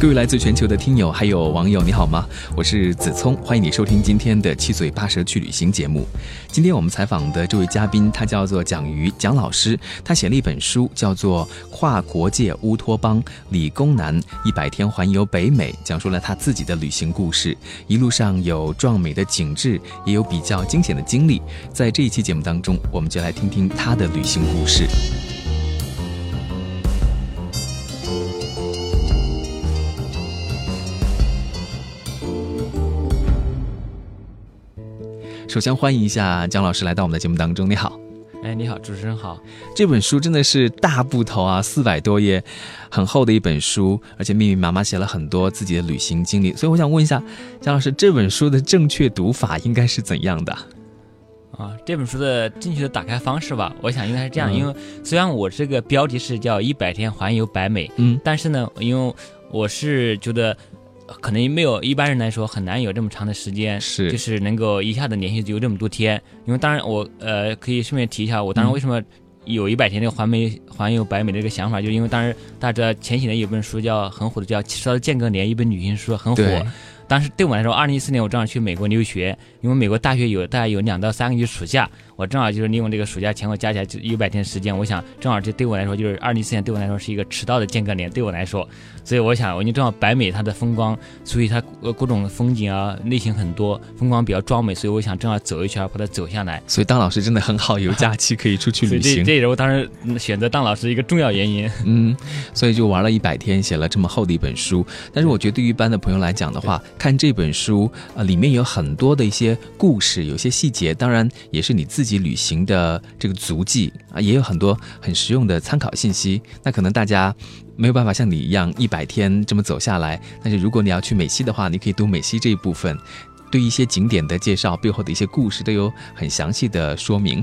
各位来自全球的听友还有网友，你好吗？我是子聪，欢迎你收听今天的七嘴八舌去旅行节目。今天我们采访的这位嘉宾，他叫做蒋瑜蒋老师，他写了一本书，叫做《跨国界乌托邦：理工男一百天环游北美》，讲述了他自己的旅行故事。一路上有壮美的景致，也有比较惊险的经历。在这一期节目当中，我们就来听听他的旅行故事。首先欢迎一下姜老师来到我们的节目当中。你好，哎，你好，主持人好。这本书真的是大部头啊，四百多页，很厚的一本书，而且密密麻麻写了很多自己的旅行经历。所以我想问一下，姜老师，这本书的正确读法应该是怎样的？啊，这本书的正确的打开方式吧，我想应该是这样。因为虽然我这个标题是叫《一百天环游北美》，嗯，但是呢，因为我是觉得。可能没有一般人来说很难有这么长的时间，是就是能够一下子连续游这么多天。因为当然我呃可以顺便提一下，我当时为什么有一百天这个环美环游北美的这个想法，就是因为当时大家知道前几年有本书叫很火的叫《七十的间隔年》，一本旅行书很火。当时对我来说，二零一四年我正好去美国留学，因为美国大学有大概有两到三个月暑假。我正好就是利用这个暑假前后加起来就一百天时间，我想正好这对我来说就是二零一四年对我来说是一个迟到的间隔年，对我来说，所以我想，我就正好白美它的风光，所以它各种风景啊类型很多，风光比较壮美，所以我想正好走一圈把它走下来。所以当老师真的很好，有假期可以出去旅行。这这也是我当时选择当老师一个重要原因。嗯，所以就玩了一百天，写了这么厚的一本书。但是我觉得对于一般的朋友来讲的话，看这本书啊，里面有很多的一些故事，有些细节，当然也是你自自己旅行的。这个足迹啊，也有很多很实用的参考信息。那可能大家没有办法像你一样一百天这么走下来，但是如果你要去美西的话，你可以读美西这一部分，对一些景点的介绍背后的一些故事都有很详细的说明。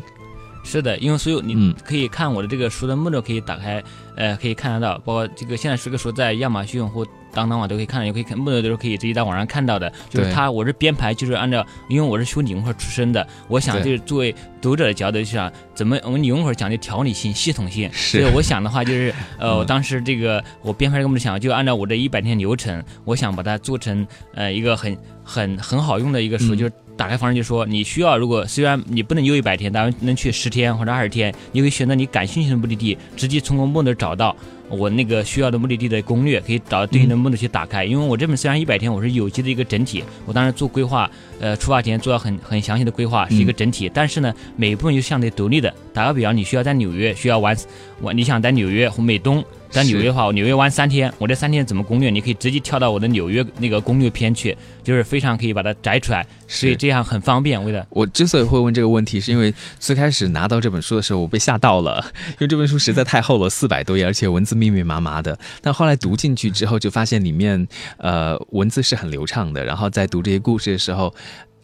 是的，因为所有你可以看我的这个书的目录可以打开，呃，可以看得到，包括这个现在这个书在亚马逊或。当当网都可以看到，也可以看，目录都是可以直接在网上看到的。就是它，我是编排，就是按照，因为我是学理工科出身的，我想就是作为读者的角度，去想怎么我们理工科讲究条理性、系统性。是。所以我想的话，就是呃，我当时这个我编排这个想，就按照我这一百天流程，我想把它做成呃一个很很很好用的一个书，就是打开方式，就说你需要，如果虽然你不能游一百天，但能去十天或者二十天，你可以选择你感兴趣的目的地，直接从目的找到。我那个需要的目的地的攻略，可以找对应的目的去打开。因为我这本虽然一百天，我是有机的一个整体。我当时做规划，呃，出发前做了很很详细的规划，是一个整体。但是呢，每一部分又相对独立的。打个比方，你需要在纽约，需要玩，玩你想在纽约或美东。在纽约的话，我纽约玩三天，我这三天怎么攻略？你可以直接跳到我的纽约那个攻略篇去，就是非常可以把它摘出来，所以这样很方便。为了我之所以会问这个问题，是因为最开始拿到这本书的时候，我被吓到了，因为这本书实在太厚了，四百多页，而且文字密密麻麻的。但后来读进去之后，就发现里面呃文字是很流畅的，然后在读这些故事的时候。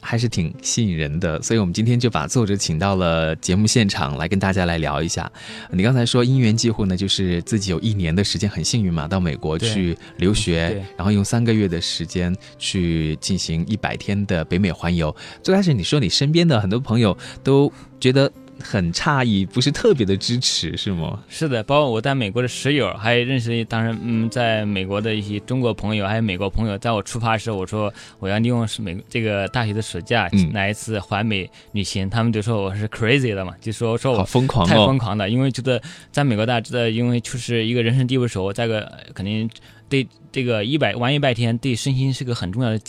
还是挺吸引人的，所以我们今天就把作者请到了节目现场来跟大家来聊一下。你刚才说因缘际会呢，就是自己有一年的时间很幸运嘛，到美国去留学，然后用三个月的时间去进行一百天的北美环游。最开始你说你身边的很多朋友都觉得。很诧异，不是特别的支持，是吗？是的，包括我在美国的室友，还认识当时，嗯，在美国的一些中国朋友，还有美国朋友，在我出发时，我说我要利用是美这个大学的暑假来一次环美旅行，他们就说我是 crazy 的嘛，就说说我疯狂，太疯狂的，因为觉得在美国大家知道，因为就是一个人生地不熟，再个肯定对这个一百玩一百天对身心是个很重要的。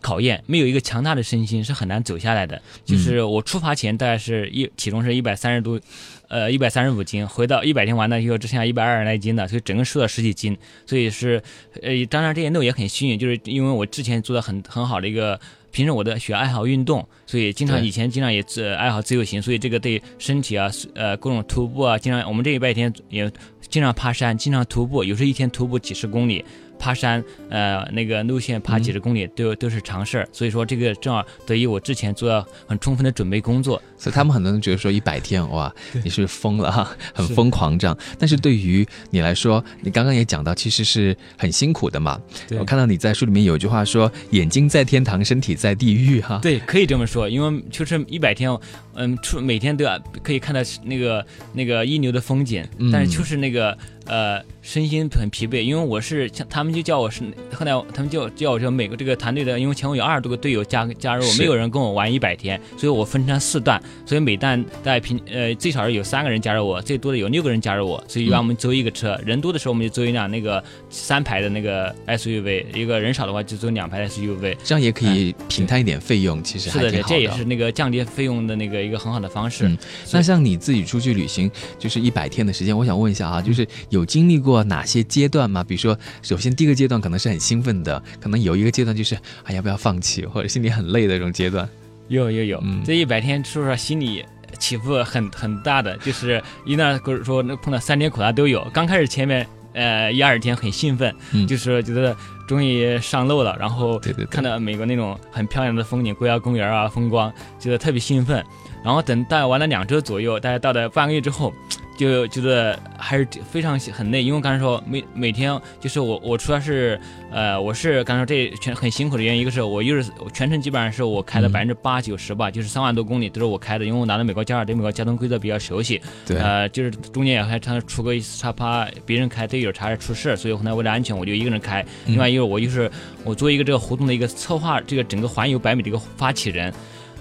考验没有一个强大的身心是很难走下来的。就是我出发前大概是一体重是一百三十多，呃一百三十五斤，回到一百天完了以后只剩下一百二十来斤的，所以整个瘦了十几斤。所以是，呃当然这些肉也很幸运，就是因为我之前做的很很好的一个，平时我的喜爱好运动，所以经常以前经常也自爱好自由行，所以这个对身体啊，呃各种徒步啊，经常我们这一拜天也经常爬山，经常徒步，有时候一天徒步几十公里。爬山，呃，那个路线爬几十公里都都是常事儿。所以说这个正好得益我之前做了很充分的准备工作。所以他们很多人觉得说一百天哇，你是疯了哈，很疯狂这样。但是对于你来说，你刚刚也讲到，其实是很辛苦的嘛。我看到你在书里面有一句话说：“眼睛在天堂，身体在地狱。”哈，对，可以这么说，因为就是一百天，嗯，出每天都要可以看到那个那个一流的风景，但是就是那个。呃，身心很疲惫，因为我是像他们就叫我是，后来他们就叫我说每个这个团队的，因为前后有二十多个队友加加入，没有人跟我玩一百天，所以我分成四段，所以每段大概平呃最少是有三个人加入我，最多的有六个人加入我，所以一般我们租一个车，人多的时候我们就租一辆那个三排的那个 SUV，一个人少的话就租两排 SUV，这样也可以平摊一点费用，其实是的，这也是那个降低费用的那个一个很好的方式。那像你自己出去旅行就是一百天的时间，我想问一下啊，就是有。有经历过哪些阶段吗？比如说，首先第一个阶段可能是很兴奋的，可能有一个阶段就是啊要不要放弃，或者心里很累的这种阶段。有有有，这一百天说实话心里起伏很很大的，就是一旦说那碰到三天苦难都有。刚开始前面呃一二天很兴奋，就是觉得终于上路了，然后看到美国那种很漂亮的风景，国家公园啊风光，觉得特别兴奋。然后等大概玩了两周左右，大概到了半个月之后。就觉得还是非常很累，因为刚才说每每天就是我我除了是呃我是刚才说这全很辛苦的原因，一个是我又是全程基本上是我开的百分之八九十吧，就是三万多公里都是我开的，因为我拿到美国驾照，对美国交通规则比较熟悉。对。呃，就是中间也还常出过一次差，怕别人开队友差点出事，所以后来为了安全，我就一个人开。另外一个我就是我作为一个这个活动的一个策划，这个整个环游百米的一个发起人。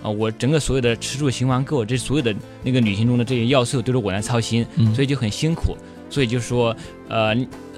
啊，我整个所有的吃住行玩购，这所有的那个旅行中的这些要素都是我来操心，所以就很辛苦。所以就说，呃，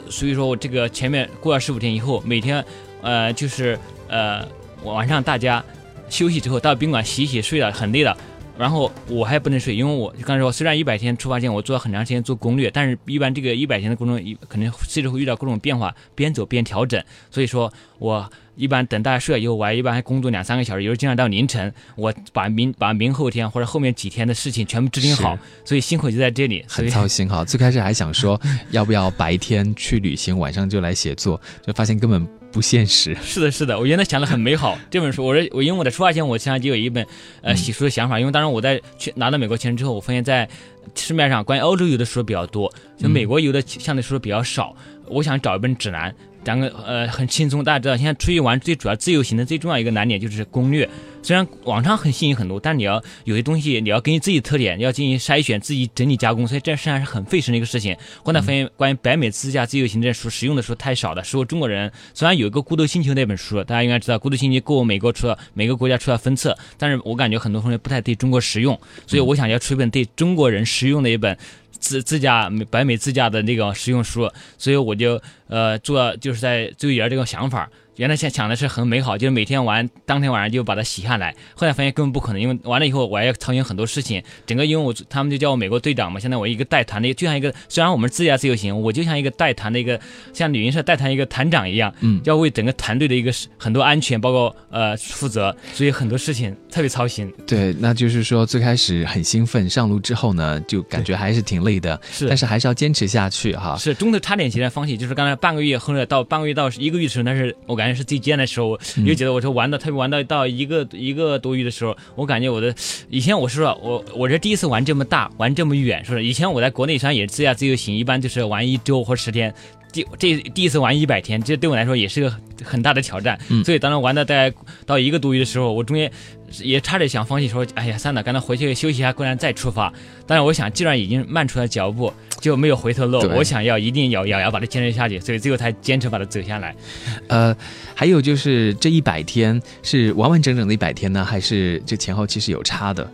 所以说我这个前面过了十五天以后，每天，呃，就是呃，晚上大家休息之后到宾馆洗洗睡了，很累了。然后我还不能睡，因为我刚才说，虽然一百天出发前我做了很长时间做攻略，但是一般这个一百天的过程一可能随时会遇到各种变化，边走边调整。所以说我一般等大家睡了以后，我还一般还工作两三个小时，有时候经常到凌晨，我把明把明后天或者后面几天的事情全部制定好。所以辛苦就在这里，很操心哈。最开始还想说 要不要白天去旅行，晚上就来写作，就发现根本。不现实，是的，是的，我原来想的很美好。这本书，我我因为我在出发前，我实际上就有一本呃写书的想法。因为当时我在去拿到美国签证之后，我发现，在市面上关于欧洲游的书比较多，就美国游的相对书比较少。我想找一本指南。讲个呃很轻松，大家知道现在出去玩最主要自由行的最重要一个难点就是攻略。虽然网上很吸引很多，但你要有些东西你要根据自己的特点要进行筛选，自己整理加工，所以这实际上是很费神的一个事情。后来发现关于北美自驾自由行这书实用的书太少了，是我中国人虽然有一个孤独星球那本书，大家应该知道孤独星球够美国出了每个国家出了分册，但是我感觉很多同学不太对中国实用，所以我想要出一本对中国人实用的一本。自自驾美北美自驾的那个实用书，所以我就呃做就是在最有这个想法。原来想想的是很美好，就是每天玩，当天晚上就把它洗下来。后来发现根本不可能，因为完了以后我还要操心很多事情。整个因为我他们就叫我美国队长嘛，现在我一个带团的，就像一个虽然我们自驾自由行，我就像一个带团的一个像旅行社带团一个团长一样，嗯，要为整个团队的一个很多安全包括呃负责，所以很多事情特别操心。对，那就是说最开始很兴奋，上路之后呢，就感觉还是挺累的，是，但是还是要坚持下去哈。是，中途差点起来放弃，就是刚才半个月后来到半个月到一个月的时候，那是我感觉。是最艰难的时候，我又觉得我说玩的特别玩到到一个一个多月的时候，我感觉我的以前我是说，我我这第一次玩这么大，玩这么远，是不是？以前我在国内虽然也是自驾自由行，一般就是玩一周或十天，第这第一次玩一百天，这对我来说也是个很大的挑战。所以当时玩的大概到一个多月的时候，我中间。也差点想放弃，说：“哎呀，算了，赶紧回去休息一下，过两天再出发。”但是我想，既然已经迈出了脚步，就没有回头路。我想要一定要咬牙把它坚持下去，所以最后才坚持把它走下来。呃，还有就是这一百天是完完整整的一百天呢，还是这前后其实有差的？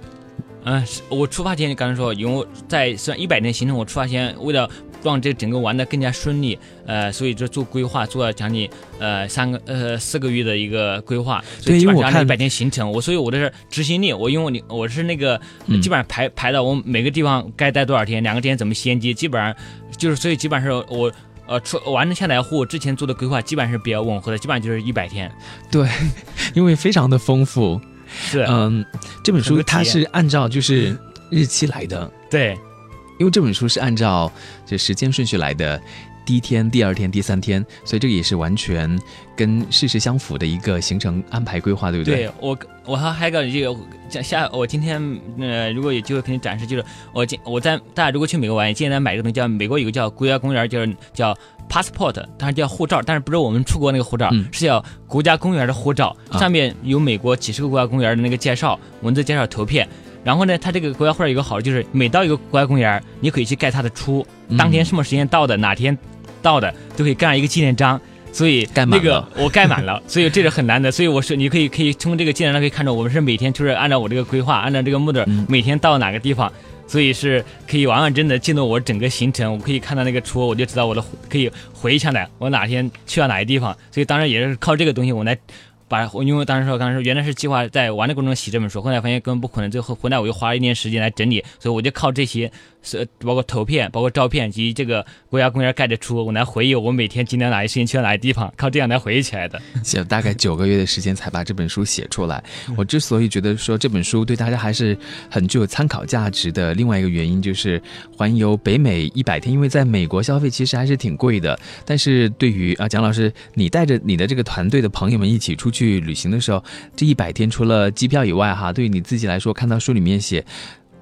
嗯，我出发前刚才说，因为在算一百天行程，我出发前为了。让这整个玩的更加顺利，呃，所以就做规划，做了将近呃三个呃四个月的一个规划，所以基本上一百天行程，我所以我的是执行力，我因为你我是那个基本上排排到我每个地方该待多少天，两个天怎么衔接，基本上就是所以基本上是我呃出完成下来后，之前做的规划基本上是比较吻合的，基本上就是一百天。对，因为非常的丰富。是，嗯，这本书它是按照就是日期来的。对。因为这本书是按照这时间顺序来的，第一天、第二天、第三天，所以这个也是完全跟事实相符的一个行程安排规划，对不对？对我，我还还有个这个下，我今天呃，如果有机会给你展示，就是我今我在大家如果去美国玩，建议大家买一个东西，叫美国有个叫国家公园，就是叫 passport，当然叫护照，但是不是我们出国那个护照，嗯是叫国家公园的护照，啊上面有美国几十个国家公园的那个介绍，文字介绍图片。然后呢，它这个国家护照有个好处就是，每到一个国家公园，你可以去盖它的章，嗯当天什么时间到的，哪天到的，都可以盖上一个纪念章。所以盖满那个我盖满了，所以这是很难的。所以我说，你可以可以从这个纪念章可以看出，我们是每天就是按照我这个规划，按照这个目的嗯，每天到哪个地方，所以是可以完完整整记录我整个行程。我可以看到那个戳，我就知道我的可以回忆下来，我哪天去了哪些地方。所以当然也是靠这个东西我来。把，因为当时说，刚才说原来是计划在玩的过程中写这本书，后来发现根本不可能，最后回来我又花了一年时间来整理，所以我就靠这些，是包括图片、包括照片及这个国家公园盖的书，我来回忆我每天今天哪些时间去了哪些地方，靠这样来回忆起来的。写了大概九个月的时间才把这本书写出来。我之所以觉得说这本书对大家还是很具有参考价值的，另外一个原因就是环游北美一百天，因为在美国消费其实还是挺贵的。但是对于啊蒋老师，你带着你的这个团队的朋友们一起出去旅行的时候，这一百天除了机票以外，哈，对于你自己来说，看到书里面写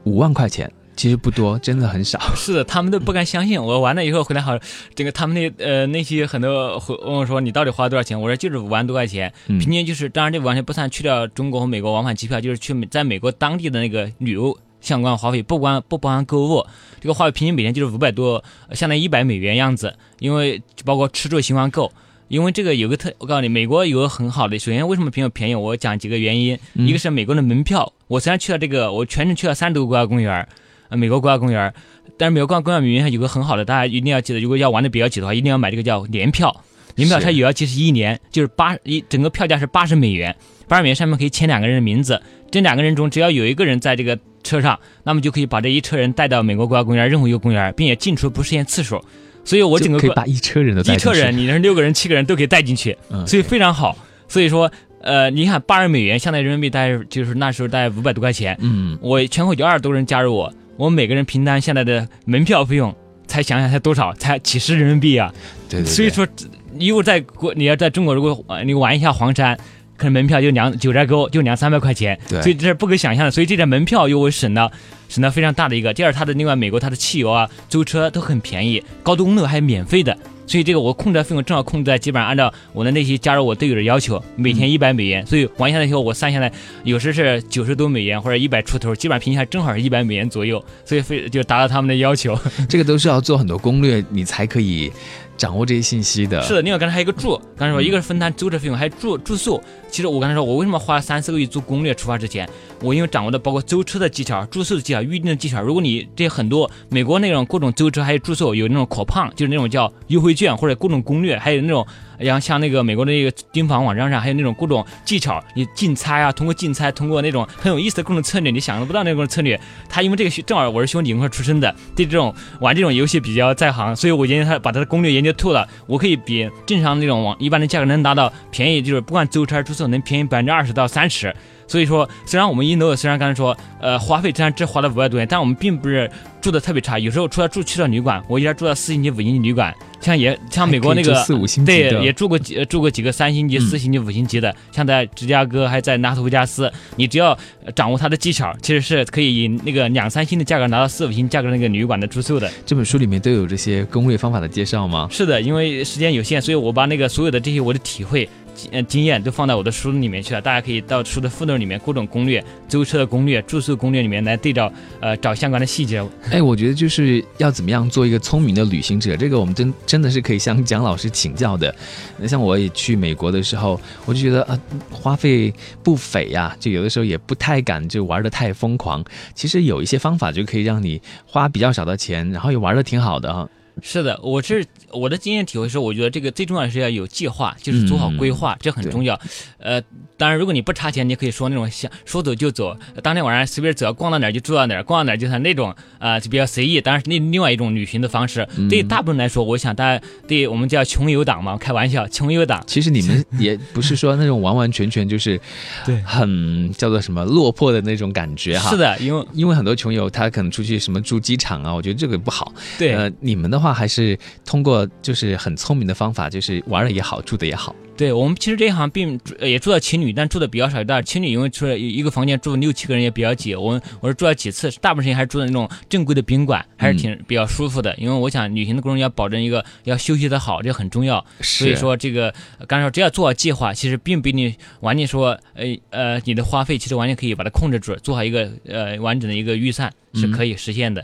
五万块钱，其实不多，真的很少。是的，他们都不敢相信。我完了以后回来好，这个他们那呃那些很多会问我说你到底花了多少钱？我说就是五万多块钱，嗯平均就是当然这完全不算去掉中国和美国往返机票，就是去美在美国当地的那个旅游相关花费，不光不包含购物，这个花费平均每天就是五百多，呃相当于一百美元样子，因为包括吃住行玩购。因为这个有个特，我告诉你，美国有个很好的，首先为什么比较便宜？我讲几个原因，嗯一个是美国的门票，我虽然去了这个，我全程去了三十多个国家公园，呃，美国国家公园，但是美国国家公园里面有个很好的，大家一定要记得，如果要玩的比较久的话，一定要买这个叫年票。年票它有效期是一年，就是八一整个票价是八十美元，八十美元上面可以签两个人的名字，这两个人中只要有一个人在这个车上，那么就可以把这一车人带到美国国家公园任何一个公园，并且进出不限次数。所以我整个可以把一车人都带一车人，你是六个人、七个人都可以带进去，嗯所以非常好。所以说，呃，你看八十美元，相当于人民币大概就是那时候大概五百多块钱。嗯，我全国有二十多人加入我，我们每个人平摊现在的门票费用，才想想才多少，才几十人民币啊！对对对，所以说，你如果在国，你要在中国，如果呃你玩一下黄山，可能门票就两九寨沟就两三百块钱，对所以这是不可想象的。所以这点门票又会省了省了非常大的一个。第二，它的另外美国它的汽油啊、租车都很便宜，高速公路还免费的。所以这个我控制的费用正好控制在基本上按照我的那些加入我队友的要求，每天一百美元。所以玩下来以后，我算下来有时是九十多美元或者一百出头，基本上平均下来正好是一百美元左右，所以非就达到他们的要求。这个都是要做很多攻略，你才可以掌握这些信息的。是的，另外刚才还有一个住，刚才说一个是分摊租车费用，还有住住宿。其实我刚才说，我为什么花了三四个月做攻略？出发之前，我因为掌握的包括租车的技巧、住宿的技巧、预定的技巧。如果你这很多美国那种各种租车还有住宿有那种 coupon，就是那种叫优惠券或者各种攻略，还有那种。然后像那个美国的那个盯房网站上，还有那种各种技巧，你竞猜啊，通过竞猜，通过那种很有意思的各种策略，你想象不到那种策略。他因为这个正好我是兄弟一块出生的，对这种玩这种游戏比较在行，所以我研究他把他的攻略研究透了，我可以比正常那种网一般的价格能达到便宜，就是不管租车出售能便宜百分之二十到三十。所以说，虽然我们印度虽然刚才说，呃，花费虽然只花了五百多元，但我们并不是住的特别差。有时候除了住去了旅馆，我一直住到四星级、五星级旅馆，像也像美国那个四五星级对，也住过几呃住过几个三星级、嗯四星级、五星级的，像在芝加哥还在拉斯维加斯，你只要呃掌握它的技巧，其实是可以以那个两三星的价格拿到四五星价格那个旅馆的住宿的。这本书里面都有这些攻略方法的介绍吗？是的，因为时间有限，所以我把那个所有的这些我的体会。呃，经验都放到我的书里面去了，大家可以到书的附录里面各种攻略、租车的攻略、住宿攻略里面来对照，呃，找相关的细节。哎，我觉得就是要怎么样做一个聪明的旅行者，这个我们真真的是可以向蒋老师请教的。那像我也去美国的时候，我就觉得啊，花费不菲呀、就有的时候也不太敢就玩的太疯狂。其实有一些方法就可以让你花比较少的钱，然后也玩的挺好的哈。是的，我是我的经验体会是，我觉得这个最重要的是要有计划，就是做好规划，这很重要。呃，当然，如果你不差钱，你可以说那种想说走就走，当天晚上随便走，逛到哪儿就住到哪儿，逛到哪儿就算那种啊、呃就比较随意。当然是另另外一种旅行的方式。嗯对大部分来说，我想大家对我们叫穷游党嘛，开玩笑，穷游党。其实你们也 不是说那种完完全全就是对很叫做什么落魄的那种感觉哈。是。的，因为因为很多穷游他可能出去什么住机场啊，我觉得这个不好。对、呃，你们的话话，还是通过就是很聪明的方法，就是玩的也好，住的也好。对我们其实这一行并也住到情侣，但住的比较少但是。情侣因为住了一个房间住六七个人也比较挤。我我是住了几次，大部分时间还是住的那种正规的宾馆，还是挺比较舒服的。因为我想旅行的过程要保证一个要休息的好，这很重要。所以说这个刚才说只要做好计划，其实并不一定完全说，呃呃，你的花费其实完全可以把它控制住，做好一个呃完整的一个预算。是可以实现的，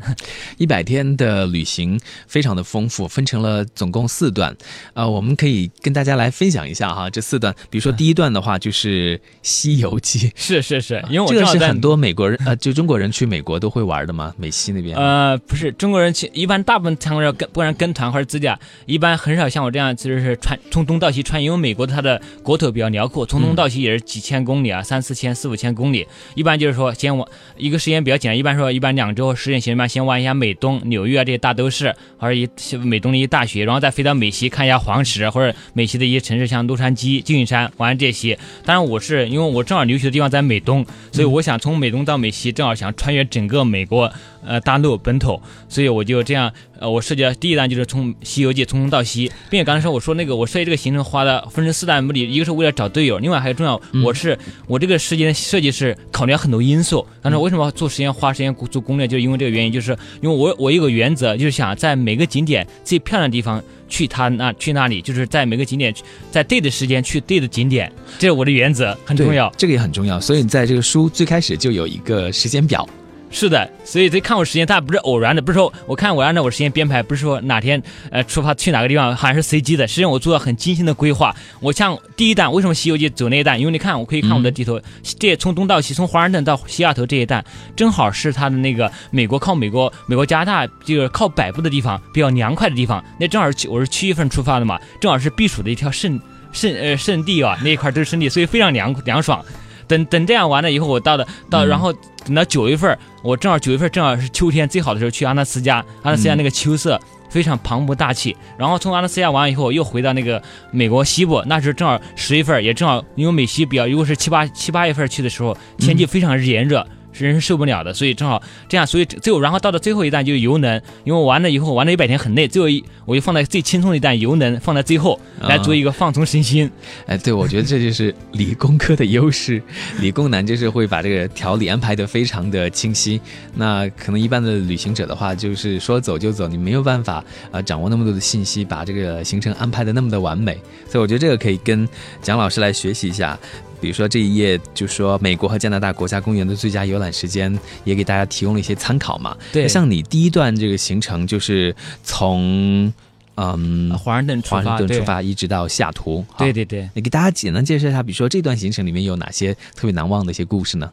一百天的旅行非常的丰富，分成了总共四段，呃，我们可以跟大家来分享一下哈，这四段，比如说第一段的话就是《西游记》，是是是，因为我这个是很多美国人呃，就中国人去美国都会玩的嘛，美西那边。呃，不是中国人去，一般大部分参观者跟不然跟团或者自驾，一般很少像我这样就是穿从东到西穿，因为美国它的国土比较辽阔，从东到西也是几千公里啊，三四千、四五千公里，一般就是说先往一个时间比较简单，一般说一般。两周时间行吧，先玩一下美东、纽约啊这些大都市，或者一美东的一些大学，然后再飞到美西看一下黄石，或者美西的一些城市，像洛杉矶、旧金山，玩这些。当然，我是因为我正好留学的地方在美东，所以我想从美东到美西，正好想穿越整个美国。呃，大陆本土，所以我就这样，呃，我设计的第一单就是从《西游记》从东到西，并且刚才说我说那个我设计这个行程花的分成四大目的，一个是为了找队友，另外还有重要，我是我这个时间设计是考虑了很多因素。刚才为什么做时间花时间做攻略，就是因为这个原因，就是因为我我有个原则，就是想在每个景点最漂亮的地方去他那去那里，就是在每个景点在对的时间去对的景点，这是我的原则，很重要。这个也很重要，所以你在这个书最开始就有一个时间表。是的，所以这看我时间，它不是偶然的，不是说我看我按照我时间编排，不是说哪天呃出发去哪个地方，好像是随机的。实际上我做了很精心的规划。我像第一弹，为什么《西游记》走那一弹？因为你看，我可以看我的地图，这从东到西，从华盛顿到西雅图这一弹，正好是它的那个美国靠美国美国加拿大就是靠北部的地方比较凉快的地方。那正好是我是七月份出发的嘛，正好是避暑的一条圣圣呃圣地啊，那一块都是圣地，所以非常凉凉爽。等等这样完了以后，我到的到，然后等到九月份，我正好九月份正好是秋天最好的时候去阿纳斯加，阿纳斯加那个秋色非常磅礴大气。然后从阿拉斯加完了以后，又回到那个美国西部，那时候正好十月份，也正好因为美西比较，如果是七八七八月份去的时候，天气非常炎热。是人是受不了的，所以正好这样，所以最后然后到了最后一弹就是油能，因为我玩了以后玩了一百天很累，最后一我就放在最轻松的一弹油能放在最后来做一个放松身心。哎，对，我觉得这就是理工科的优势，理工男就是会把这个条理安排的非常的清晰。那可能一般的旅行者的话，就是说走就走，你没有办法啊掌握那么多的信息，把这个行程安排的那么的完美。所以我觉得这个可以跟蒋老师来学习一下。比如说这一页就说美国和加拿大国家公园的最佳游览时间，也给大家提供了一些参考嘛。对，像你第一段这个行程就是从嗯华盛顿华盛顿出发一直到西雅图。对对对，你给大家简单介绍一下，比如说这段行程里面有哪些特别难忘的一些故事呢？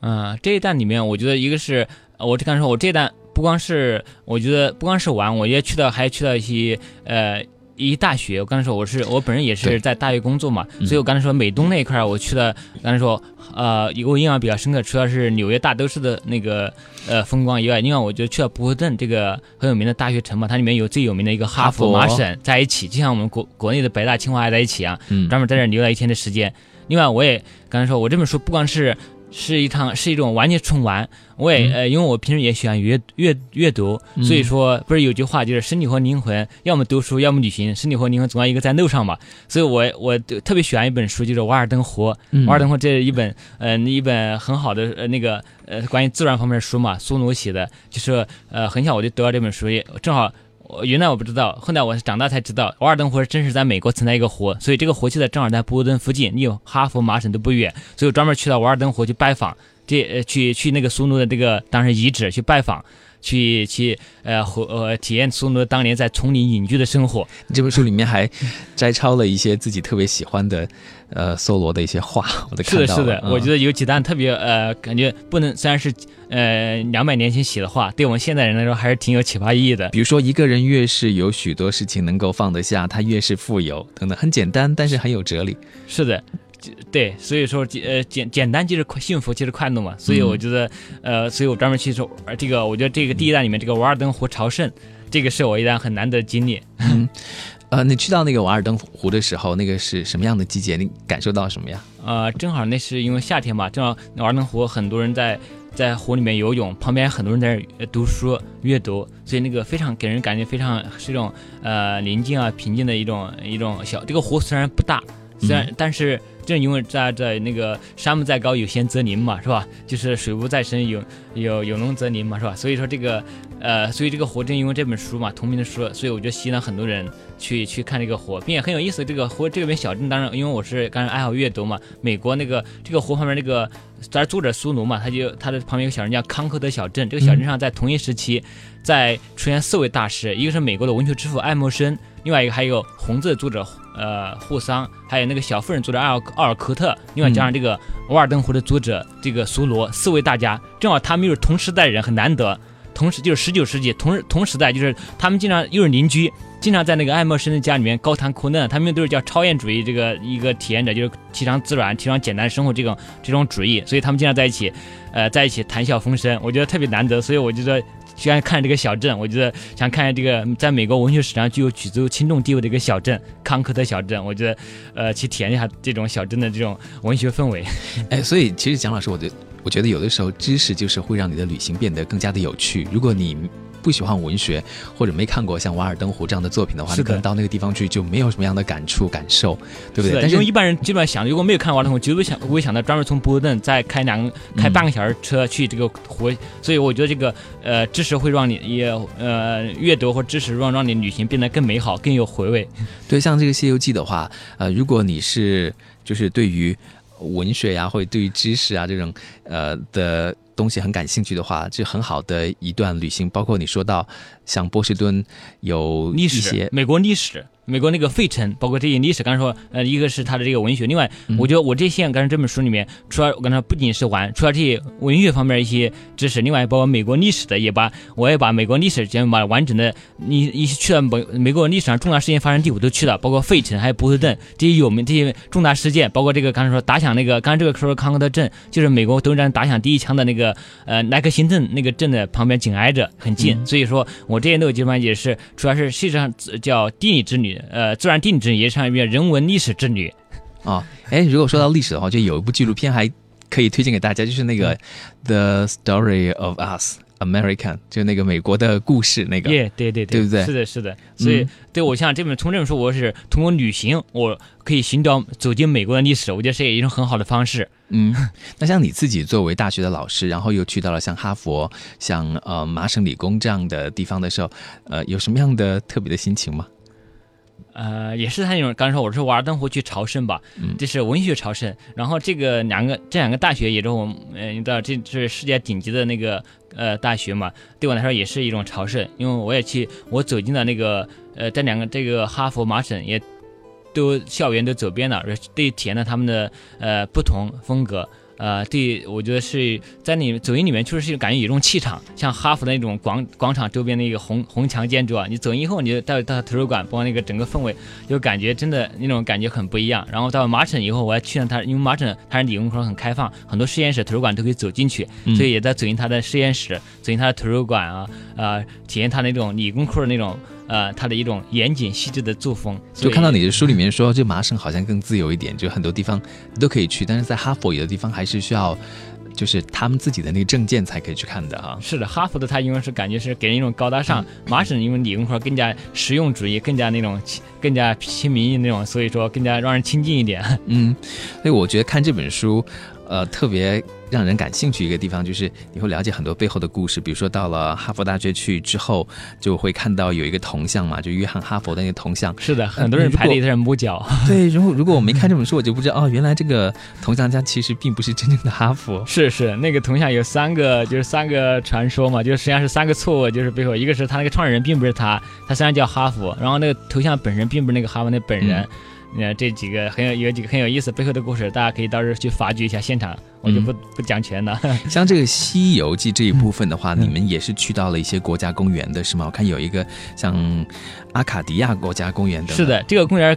嗯，这一段里面我觉得一个是我刚才说我这一段不光是我觉得不光是玩，我也去到还去到一些呃。一大学，我刚才说我是我本人也是在大学工作嘛，所以我刚才说美东那一块我去了，刚才说呃，一个印象比较深刻，除了是纽约大都市的那个呃风光以外，另外我觉得去了波士顿这个很有名的大学城嘛，它里面有最有名的一个哈佛麻省在一起，就像我们国国内的北大清华在一起啊，专门在这留了一天的时间。另外我也刚才说我这本书不光是。是一趟是一种完全纯玩，我也呃，因为我平时也喜欢阅阅阅读，所以说不是有句话就是身体和灵魂要么读书，要么旅行，身体和灵魂总要一个在路上嘛。所以我我特别喜欢一本书，就是《瓦尔登湖》。瓦尔登湖这一本呃一本很好的呃那个呃关于自然方面的书嘛，苏努写的，就是呃很小我就得到这本书，也正好。我原来我不知道，后来我是长大才知道，瓦尔登湖真实在美国存在一个湖，所以这个湖就在正好在波士顿附近，离哈佛、麻省都不远，所以我专门去到瓦尔登湖去拜访，这呃去去那个苏努的这个当时遗址去拜访。去去呃和呃体验苏努当年在丛林隐居的生活。这本书里面还摘抄了一些自己特别喜欢的呃梭罗的一些话，我都看到了。是的，是的，我觉得有几段特别呃，感觉不能虽然是呃两百年前写的话，对我们现代人来说还是挺有启发意义的。比如说，一个人越是有许多事情能够放得下，他越是富有等等，很简单，但是很有哲理。是的。对，所以说呃简简单就是快幸福就是快乐嘛，所以我觉得呃，所以我专门去说这个，我觉得这个第一弹里面这个瓦尔登湖朝圣，这个是我一段很难得的经历。呃，你去到那个瓦尔登湖的时候，那个是什么样的季节？你感受到什么呀？呃，正好那是因为夏天嘛，正好瓦尔登湖很多人在在湖里面游泳，旁边很多人在读书阅读，所以那个非常给人感觉非常是一种呃宁静啊平静的一种一种小。这个湖虽然不大，虽然、但是正因为在在那个山不在高，有仙则灵嘛，是吧？就是水不在深，有有有龙则灵嘛，是吧？所以说这个呃，所以这个湖正因为这本书嘛，同名的书，所以我就吸引了很多人去去看这个湖，并且很有意思。这个湖这边小镇，当然因为我是刚才爱好阅读嘛，美国那个这个湖旁边那个，咱作者苏奴嘛，他就他的旁边有个小镇叫康科德小镇，这个小镇上在同一时期，在出现四位大师，一个是美国的文学之父爱默生，另外一个还有红字作者呃霍桑，还有那个小妇人作者奥尔奥尔科特，另外加上这个《瓦尔登湖》的作者这个苏罗，四位大家，正好他们又是同时代人，很难得。同时就是十九世纪同时同时代，就是他们经常又是邻居，经常在那个爱默生的家里面高谈阔论。他们都是叫超验主义这个一个体验者，就是提倡自然、提倡简单生活这种这种主义，所以他们经常在一起，呃，在一起谈笑风生，我觉得特别难得。所以我觉得喜欢看这个小镇，我觉得想看这个在美国文学史上具有举足轻重地位的一个小镇——康科特小镇。我觉得，呃，去体验一下这种小镇的这种文学氛围。哎，所以其实蒋老师，我觉我觉得有的时候知识就是会让你的旅行变得更加的有趣。如果你不喜欢文学或者没看过像《瓦尔登湖》这样的作品的话，你可能到那个地方去就没有什么样的感触感受，对不对？是但是因为一般人基本上想，如果没有看《瓦尔登湖》，绝对不想不会想到专门从波士顿再开两开半个小时车去这个湖，所以我觉得这个呃知识会让你也呃阅读或知识让让你旅行变得更美好、更有回味。对像这个《西游记》的话，呃，如果你是就是对于文学呀、或者对于知识啊这种呃的东西很感兴趣的话，这很好的一段旅行。包括你说到像波士顿有历史，美国历史，美国那个费城，包括这些历史，刚才说，呃，一个是他的这个文学，另外，嗯。我觉得我这些刚才这本书里面，除了我刚才不仅是玩，除了这些文学方面的一些知识，另外包括美国历史的，也把我也把美国历史全部把完整的，你一去了美美国历史上重大事件发生地我都去了，包括费城还有波士顿这些有名这些重大事件，包括这个刚才说打响那个，刚才这个说康科特镇，就是美国德国战打响第一枪的那个呃莱克辛顿那个镇的旁边紧挨着，很近，所以说我这些都有基本上也是，主要是实际上呃叫地理之旅，呃，自然地理之旅，也是一遍人文历史之旅。啊，哎，如果说到历史的话，就有一部纪录片还可以推荐给大家，就是那个《The Story of Us American》，就那个美国的故事那个。耶对对对不对是的，是的。所以嗯对我像这本从这本书，我是通过旅行，我可以寻找走进美国的历史，我觉得是一种很好的方式。嗯，那像你自己作为大学的老师，然后又去到了像哈佛、像呃麻省理工这样的地方的时候，呃，有什么样的特别的心情吗？呃，也是他那种，刚才说我是瓦尔登湖去朝圣吧，嗯这是文学朝圣。然后这个两个这两个大学也是我们，呃，你知道这是世界顶级的那个呃大学嘛，对我来说也是一种朝圣，因为我也去，我走进了那个呃这两个这个哈佛、麻省也都校园都走遍了，而对体验了他们的呃不同风格。呃，对，我觉得是在你走进里面，确实是感觉有一种气场，像哈佛的那种广广场周边的一个红红墙建筑啊，你走进以后，你就到到图书馆，包括那个整个氛围，就感觉真的那种感觉很不一样。然后到麻省以后，我还去了它，因为麻省它是理工科很开放，很多实验室、图书馆都可以走进去，嗯所以也在走进它的实验室，走进它的图书馆啊，呃，体验它那种理工科的那种呃，他的一种严谨细致的作风。就看到你的书里面说，这麻省好像更自由一点，就很多地方你都可以去，但是在哈佛有的地方还是需要，就是他们自己的那个证件才可以去看的哈。是的，哈佛的它因为是感觉是给人一种高大上，麻省因为理工科更加实用主义，更加那种更加亲民意那种，所以说更加让人亲近一点。嗯，所以我觉得看这本书，呃，特别让人感兴趣一个地方就是你会了解很多背后的故事。比如说到了哈佛大学去之后，就会看到有一个铜像嘛，就约翰哈佛的那个铜像。是的，很多人排队在那摸脚。对，如果如果我没看这本书，我就不知道哦，原来这个铜像家其实并不是真正的哈佛。是是，那个铜像有三个，就是三个传说嘛，就是实际上是三个错误，就是背后一个是他那个创始人并不是他，他虽然叫哈佛，然后那个头像本身并不是那个哈佛那本人。呃，这几个很有有几个很有意思背后的故事，大家可以到时候去发掘一下现场，我就不、不讲全了。像这个《西游记》这一部分的话，你们也是去到了一些国家公园的是吗？我看有一个像阿卡迪亚国家公园的。是，的，这个公园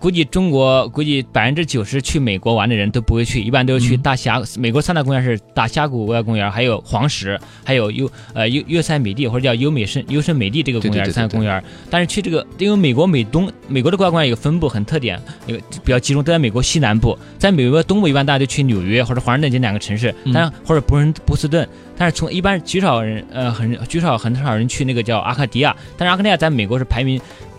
估计中国估计百分之九十去美国玩的人都不会去，一般都是去嗯大峡。美国三大公园是大峡谷国家公园，还有黄石，还有优呃优优塞美地或者叫优美胜优胜美地这个公园三个公园。但是去这个，因为美国美东美国的国家公园有分布很特点，有个比较集中都在美国西南部，在美国东部一般大家就去纽约或者华盛顿这两个城市，嗯但是或者波士波士顿。但是从一般极少人呃很极少很少人去那个叫阿卡迪亚，但是阿卡迪亚在美国是排名。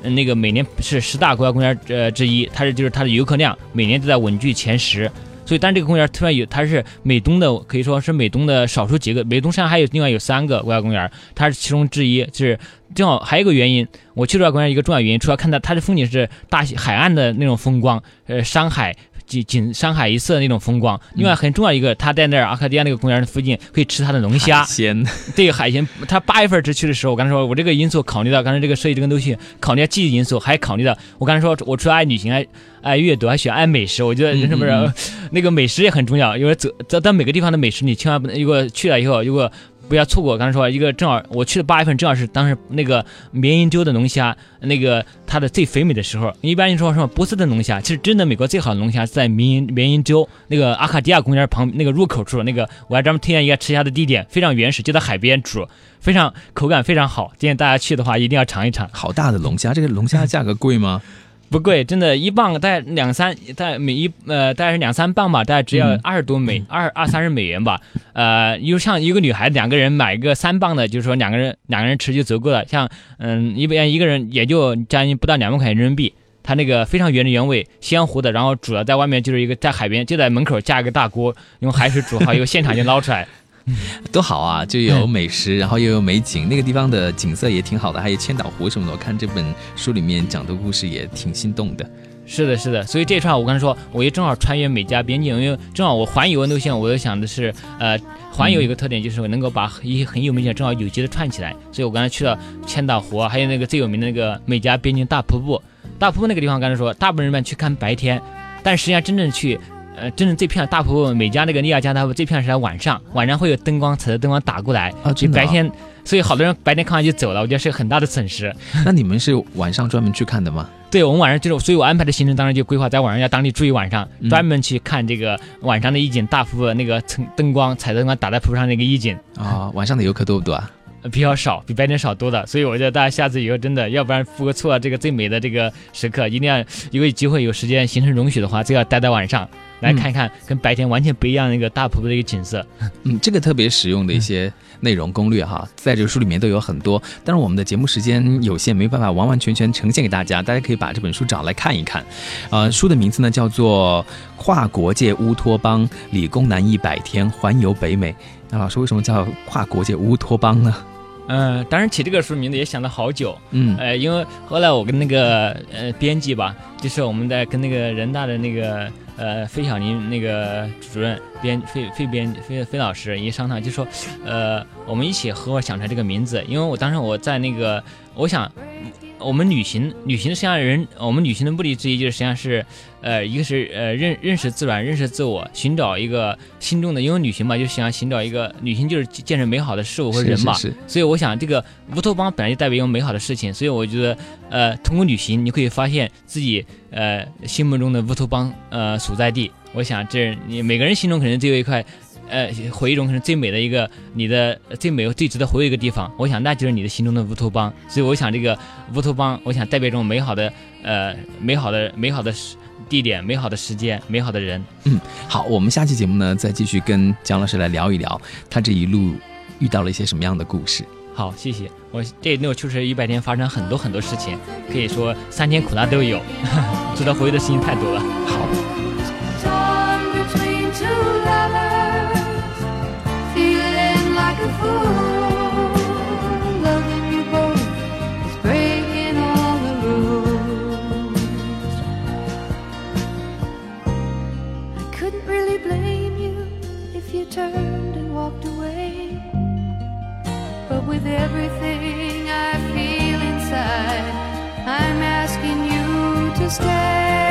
那个每年是十大国家公园呃之一，它是就是它的游客量每年都在稳居前十，所以但这个公园突然有它是美东的可以说是美东的少数几个，美东山还有另外有三个国家公园，它是其中之一，就是正好还有一个原因，我去这个公园一个重要原因，除了看到它的风景是大海岸的那种风光，呃山海。景景山海一色的那种风光，另外很重要一个，他在那儿阿卡迪亚那个公园的附近可以吃他的龙虾海，鲜，对海鲜，他八月份之去的时候，我刚才说，我这个因素考虑到刚才这个设计这个东西，考虑到季节因素，还考虑到我刚才说，我除了爱旅行，爱爱阅读，还喜欢爱美食。我觉得人是不是、那个美食也很重要？因为走在在每个地方的美食，你千万不能，如果去了以后，如果不要错过。刚才说一个正好我去的八月份，正好是当时那个缅因州的龙虾，那个它的最肥美的时候。一般人说什么波斯顿龙虾，其实真的美国最好的龙虾是在缅因缅因州那个阿卡迪亚公园旁那个入口处，那个我还专门推荐一个吃虾的地点，非常原始，就在海边煮，非常口感非常好。建议大家去的话一定要尝一尝。好大的龙虾，这个龙虾价格贵吗？不贵，真的，一磅大概两三，大概每一呃大概是两三磅吧，大概只要嗯二十多美二二三十美元吧。呃，又像一个女孩两个人买一个三磅的，就是说两个人两个人吃就足够了。像嗯一般一个人也就将近不到两万块钱人民币。它那个非常原汁原味，鲜活的，然后煮了在外面就是一个在海边就在门口架一个大锅，用海水煮好，以后现场就捞出来。多好啊！就有美食，然后又有美景，那个地方的景色也挺好的，还有千岛湖什么的。我看这本书里面讲的故事也挺心动的。是的，是的，所以这串我刚才说，我也正好穿越美加边境，因为正好我环游路线，我就想的是，呃，环游一个特点就是能够把一些很有名的正好有机的串起来，所以我刚才去了千岛湖，还有那个最有名的那个美加边境大瀑布，大瀑布那个地方，刚才说大部分人们去看白天，但实际上真正去。呃，真正这片大瀑布，每家那个利亚加大瀑布这片是在晚上，晚上会有灯光，彩色灯光打过来，啊真白天，所以好多人白天看完就走了，我觉得是个很大的损失。那你们是晚上专门去看的吗？对我们晚上就是，所以我安排的行程当然就规划在晚上要当地住一晚上，嗯专门去看这个晚上的意景，大瀑布那个灯灯光、彩色灯光打在瀑布上那个意景。啊、晚上的游客多不多啊？呃 比较少，比白天少多的，所以我觉得大家下次以后真的，要不然错错这个最美的这个时刻，一定要如果有机会有时间行程容许的话，就要待在晚上来看一看跟白天完全不一样的一个大瀑布的一个景色。嗯，这个特别实用的一些内容攻略哈，在这个书里面都有很多。但是我们的节目时间有限，没办法完完全全呈现给大家，大家可以把这本书找来看一看。呃，书的名字呢叫做《跨国界乌托邦：理工男一百天环游北美》。那老师为什么叫跨国界乌托邦呢？嗯、当然起这个书名字也想了好久，嗯呃，因为后来我跟那个呃编辑吧，就是我们在跟那个人大的那个呃费小林那个主任编费费编费费老师一商量，就说呃我们一起合伙想出来这个名字，因为我当时我在那个我想。我们旅行，旅行实际上人，我们旅行的目的之一就是实际上是，呃，一个是呃认认识自然，认识自我，寻找一个心中的，因为旅行嘛，就想寻找一个旅行就是见证美好的事物和人嘛，是是是所以我想，这个乌托邦本来就代表一个美好的事情，所以我觉得，呃，通过旅行，你可以发现自己呃心目中的乌托邦呃所在地。我想，这你每个人心中可能都有一块，呃，回忆中可能最美的一个你的最美最值得回忆一个地方。我想，那就是你的心中的乌托邦。所以，我想这个乌托邦，我想代表一种美好的呃美好的美好的地点、美好的时间、美好的人。嗯好，我们下期节目呢，再继续跟姜老师来聊一聊他这一路遇到了一些什么样的故事。好，谢谢。我这那确实一百天发生很多很多事情，可以说三甜苦辣都有，值得回忆的事情太多了。好。With everything I feel inside, I'm asking you to stay.